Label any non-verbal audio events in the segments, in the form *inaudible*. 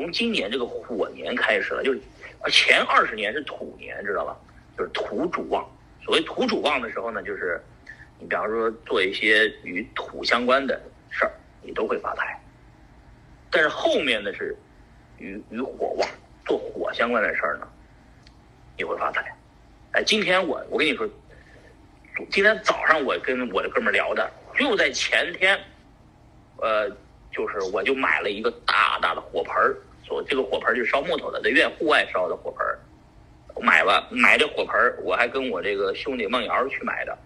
从今年这个火年开始了，就是前二十年是土年，知道吧？就是土主旺。所谓土主旺的时候呢，就是你比方说做一些与土相关的事儿，你都会发财。但是后面的是与与火旺，做火相关的事儿呢，你会发财。哎，今天我我跟你说，今天早上我跟我的哥们儿聊的，就在前天，呃，就是我就买了一个大大的火盆儿，所这个火盆就是烧木头的，在院户外烧的火盆。买了买这火盆，我还跟我这个兄弟孟瑶去买的，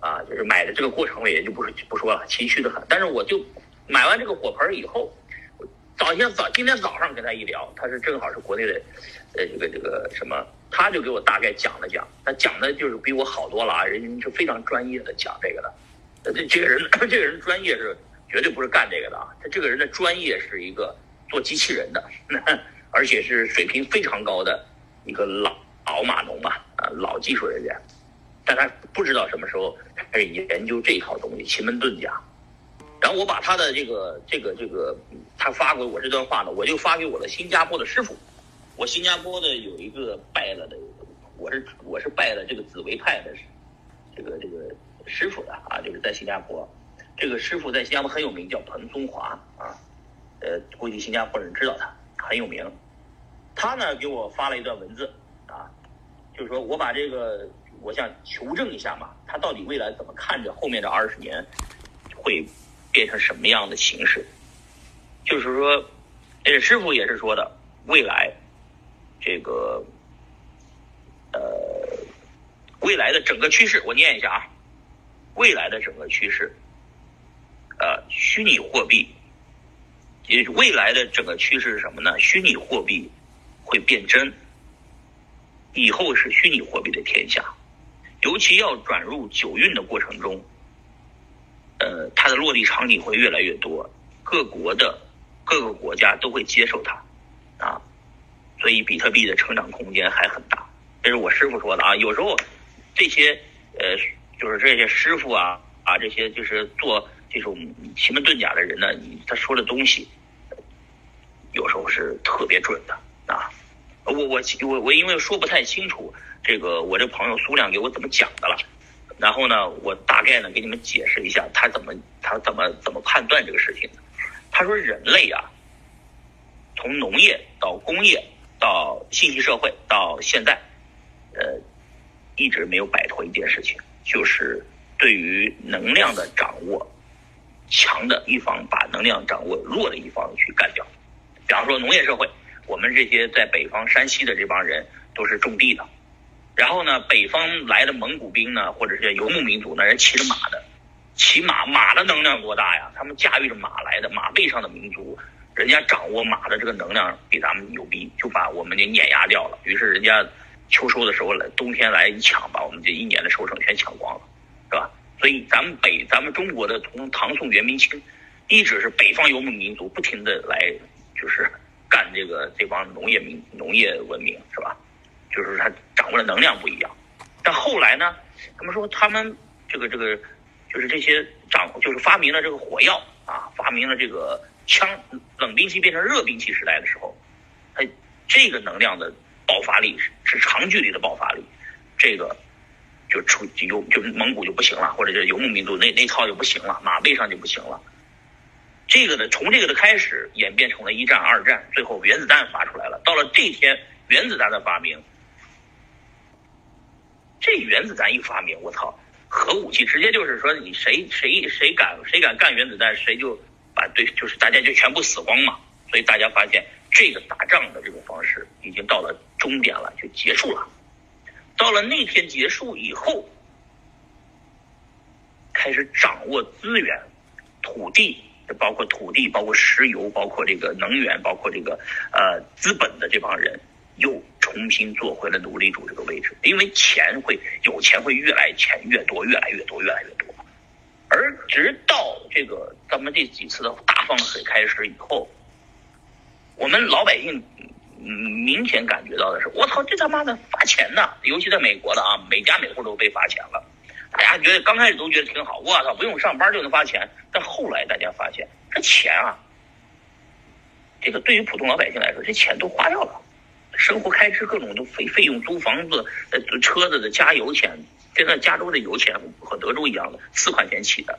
啊，就是买的这个过程我也就不是不说了，崎岖的很。但是我就买完这个火盆以后。早先早今天早上跟他一聊，他是正好是国内的，呃，这个这个什么，他就给我大概讲了讲，他讲的就是比我好多了啊，人家是非常专业的讲这个的，这这个人 *coughs* 这个人专业是绝对不是干这个的啊，他这个人的专业是一个做机器人的，而且是水平非常高的一个老老码农嘛，啊，老技术人员，但他不知道什么时候开始研究这套东西，奇门遁甲。然后我把他的这个这个这个，他发给我这段话呢，我就发给我的新加坡的师傅。我新加坡的有一个拜了的，我是我是拜了这个紫薇派的，这个这个师傅的啊，就是在新加坡。这个师傅在新加坡很有名，叫彭松华，呃，估计新加坡人知道他很有名。他呢给我发了一段文字啊，就是说我把这个我想求证一下嘛，他到底未来怎么看着后面的二十年会。变成什么样的形式？就是说，师傅也是说的，未来这个呃，未来的整个趋势，我念一下啊，未来的整个趋势，呃，虚拟货币，也未来的整个趋势是什么呢？虚拟货币会变真，以后是虚拟货币的天下，尤其要转入九运的过程中。呃，它的落地场景会越来越多，各国的各个国家都会接受它，啊，所以比特币的成长空间还很大。这是我师傅说的啊。有时候这些呃，就是这些师傅啊啊，这些就是做这种奇门遁甲的人呢，他说的东西不是特别准的啊。我我我我因为说不太清楚，这个我这朋友苏亮给我怎么讲的了。然后呢，我大概呢给你们解释一下他怎么他怎么怎么判断这个事情。他说人类啊，从农业到工业到信息社会到现在，呃，一直没有摆脱一件事情，就是对于能量的掌握，强的一方把能量掌握弱的一方去干掉。比方说农业社会，我们这些在北方山西的这帮人都是种地的。然后呢，北方来的蒙古兵呢，或者是游牧民族，呢人骑着马的，骑马马的能量多大呀？他们驾驭着马来的，马背上的民族，人家掌握马的这个能量比咱们牛逼，就把我们给碾压掉了。于是人家秋收的时候来，冬天来一抢，把我们这一年的收成全抢光了，是吧？所以咱们北，咱们中国的从唐宋元明清，一直是北方游牧民族不停的来，就是干这个这帮农业民农业文明，是吧？就是他掌握的能量不一样，但后来呢，他们说他们这个这个就是这些掌就是发明了这个火药啊，发明了这个枪，冷兵器变成热兵器时代的时候，它这个能量的爆发力是是长距离的爆发力，这个就出游就蒙古就不行了，或者就游牧民族那那套就不行了，马背上就不行了。这个的从这个的开始演变成了一战、二战，最后原子弹发出来了。到了这天，原子弹的发明。这原子弹一发明，我操，核武器直接就是说，你谁谁谁敢谁敢干原子弹，谁就把对，就是大家就全部死光嘛。所以大家发现，这个打仗的这种方式已经到了终点了，就结束了。到了那天结束以后，开始掌握资源、土地，包括土地，包括石油，包括这个能源，包括这个呃资本的这帮人。又重新做回了奴隶主这个位置，因为钱会有钱会越来钱越多，越来越多，越来越多。而直到这个咱们这几次的大放水开始以后，我们老百姓明显感觉到的是，我操，这他妈的罚钱呢！尤其在美国的啊，每家每户都被罚钱了。大家觉得刚开始都觉得挺好，我操，不用上班就能发钱。但后来大家发现，这钱啊。这个对于普通老百姓来说，这钱都花掉了，生活开支各种都费费用，租房子、呃车子的加油钱，现在加州的油钱和德州一样的，四块钱起的，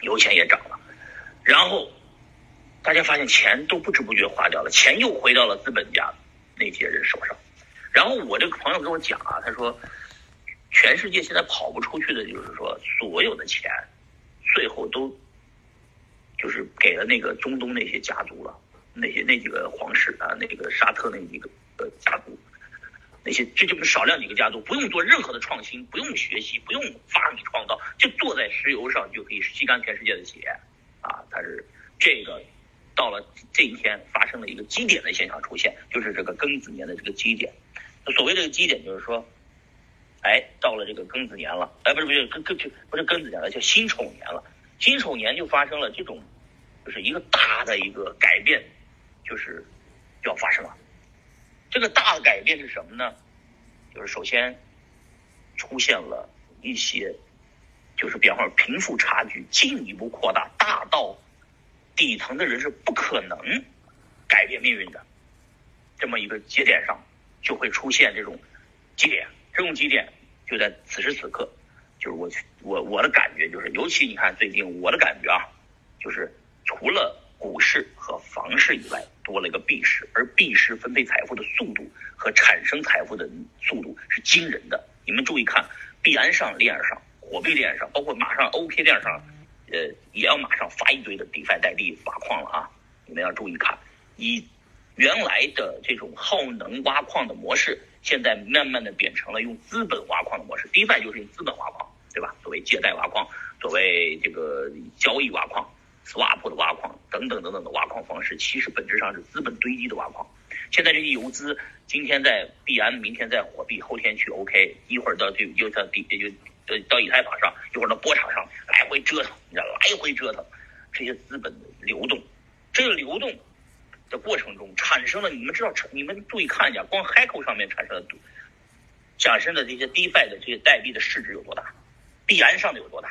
油钱也涨了，然后大家发现钱都不知不觉花掉了，钱又回到了资本家那些人手上，然后我这个朋友跟我讲啊，他说，全世界现在跑不出去的就是说所有的钱，最后都就是给了那个中东那些家族了。那些那几个皇室啊，那个沙特那几个呃家族，那些这就是少量几个家族，不用做任何的创新，不用学习，不用发明创造，就坐在石油上就可以吸干全世界的血，啊，它是这个到了这一天发生了一个基点的现象出现，就是这个庚子年的这个基点。所谓这个基点，就是说，哎，到了这个庚子年了，哎，不是不是庚庚不是庚子年了，叫辛丑年了，辛丑年就发生了这种，就是一个大的一个改变。就是要发生了，这个大的改变是什么呢？就是首先出现了一些，就是比方说贫富差距进一步扩大，大到底层的人是不可能改变命运的，这么一个节点上就会出现这种节点，用几点就在此时此刻，就是我我我的感觉就是，尤其你看最近我的感觉啊，就是除了。股市和房市以外，多了一个币市，而币市分配财富的速度和产生财富的速度是惊人的。你们注意看，币安上链上、火币链上，包括马上 OK 链上，呃，也要马上发一堆的 DeFi 代币挖矿了啊！你们要注意看，一原来的这种耗能挖矿的模式，现在慢慢的变成了用资本挖矿的模式。DeFi 就是用资本挖矿，对吧？所谓借贷挖矿，所谓这个交易挖矿。swap 的挖矿等等等等的挖矿方式，其实本质上是资本堆积的挖矿。现在这些游资，今天在币安，明天在火币，后天去 OK，一会儿到就又到底就呃到以太坊上，一会儿到波场上，来回折腾，你知道来回折腾，这些资本的流动，这个流动的过程中产生了，你们知道，你们注意看一下，光 h a c k 上面产生的产生的这些 DeFi 的这些代币的市值有多大？币安上的有多大？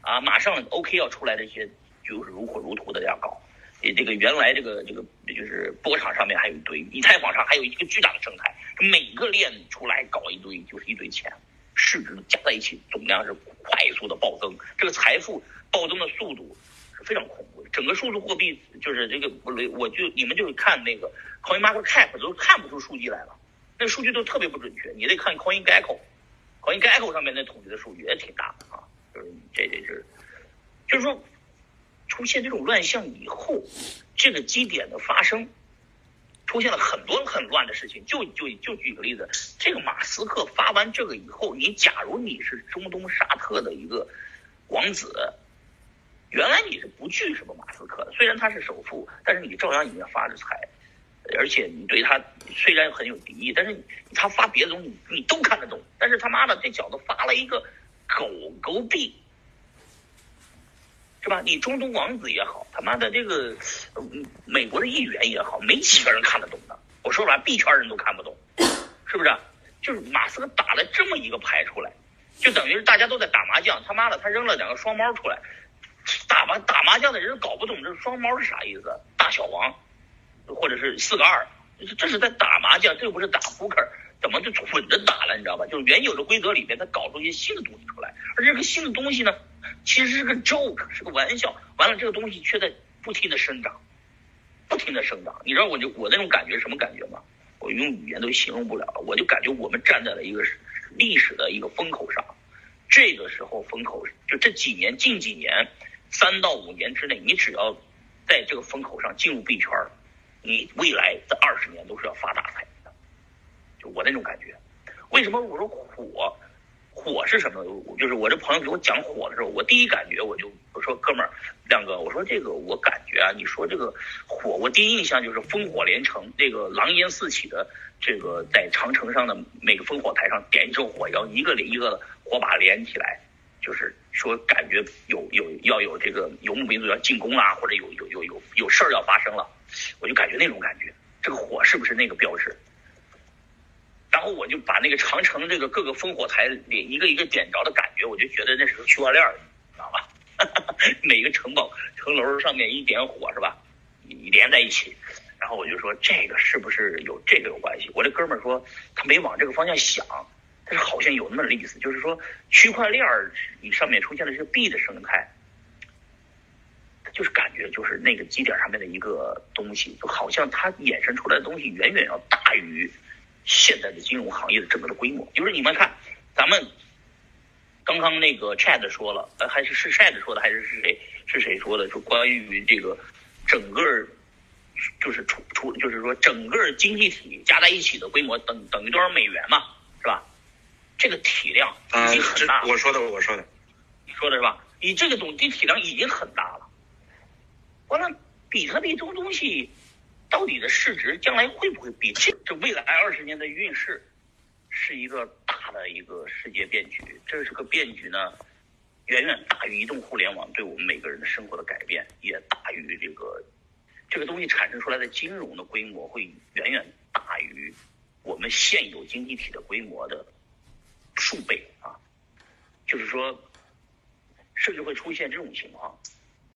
啊，马上 OK 要出来的一些。就是如火如荼的这样搞，你这个原来这个这个就是波场上面还有一堆，以太坊上还有一个巨大的生态，每个链出来搞一堆就是一堆钱，市值加在一起总量是快速的暴增，这个财富暴增的速度是非常恐怖。整个数字货币就是这个我我就你们就看那个 Coin Market Cap 都看不出数据来了，那数据都特别不准确，你得看 Coin Gecko，Coin Gecko 上面那统计的数据也挺大的啊，就是这这是就是说。出现这种乱象以后，这个基点的发生，出现了很多很乱的事情。就就就举个例子，这个马斯克发完这个以后，你假如你是中东沙特的一个王子，原来你是不惧什么马斯克的，虽然他是首富，但是你照样已经发着财，而且你对他虽然很有敌意，但是他发别的东西你都看得懂。但是他妈的这小子发了一个狗狗币。是吧？你中东王子也好，他妈的这个美国的议员也好，没几个人看得懂的。我说完，币圈人都看不懂，是不是？就是马斯克打了这么一个牌出来，就等于是大家都在打麻将。他妈的，他扔了两个双猫出来，打麻打麻将的人搞不懂这双猫是啥意思，大小王，或者是四个二，这是在打麻将，这又不是打扑克。怎么就混着打了？你知道吧？就是原有的规则里面，他搞出一些新的东西出来，而这个新的东西呢，其实是个 joke，是个玩笑。完了，这个东西却在不停的生长，不停的生长。你知道我就我那种感觉什么感觉吗？我用语言都形容不了了。我就感觉我们站在了一个历史的一个风口上，这个时候风口就这几年近几年三到五年之内，你只要在这个风口上进入币圈，你未来的二十年都是要发大财的。就我那种感觉，为什么我说火？火是什么？就是我这朋友给我讲火的时候，我第一感觉我就我说哥们儿，亮哥，我说这个我感觉啊，你说这个火，我第一印象就是烽火连城，这个狼烟四起的这个在长城上的每个烽火台上点一支火，要一个一个的火把连起来，就是说感觉有有要有这个游牧民族要进攻啦，或者有有有有有事儿要发生了，我就感觉那种感觉，这个火是不是那个标志？然后我就把那个长城这个各个烽火台里一个一个点着的感觉，我就觉得那是个区块链，知道吧？*laughs* 每个城堡城楼上面一点火是吧？连在一起。然后我就说这个是不是有这个有关系？我这哥们儿说他没往这个方向想，但是好像有那么意思，就是说区块链儿你上面出现的是币的生态，就是感觉就是那个基点上面的一个东西，就好像它衍生出来的东西远远要大于现在的金融行业的整个的规模。就是你们看，咱们刚刚那个 Chad 说了，呃，还是是 Chad 说的，还是是谁是谁说的？就关于这个整个。就是出出，就是说整个经济体加在一起的规模等等于多少美元嘛，是吧？这个体量已经很大。我说的，我说的，你说的是吧？你这个总体体量已经很大了。完了，比特币这种东西到底的市值将来会不会比这这未来二十年的运势是一个大的一个世界变局？这是个变局呢，远远大于移动互联网对我们每个人的生活的改变，也大于这个。这个东西产生出来的金融的规模会远远大于我们现有经济体的规模的数倍啊，就是说，甚至会出现这种情况。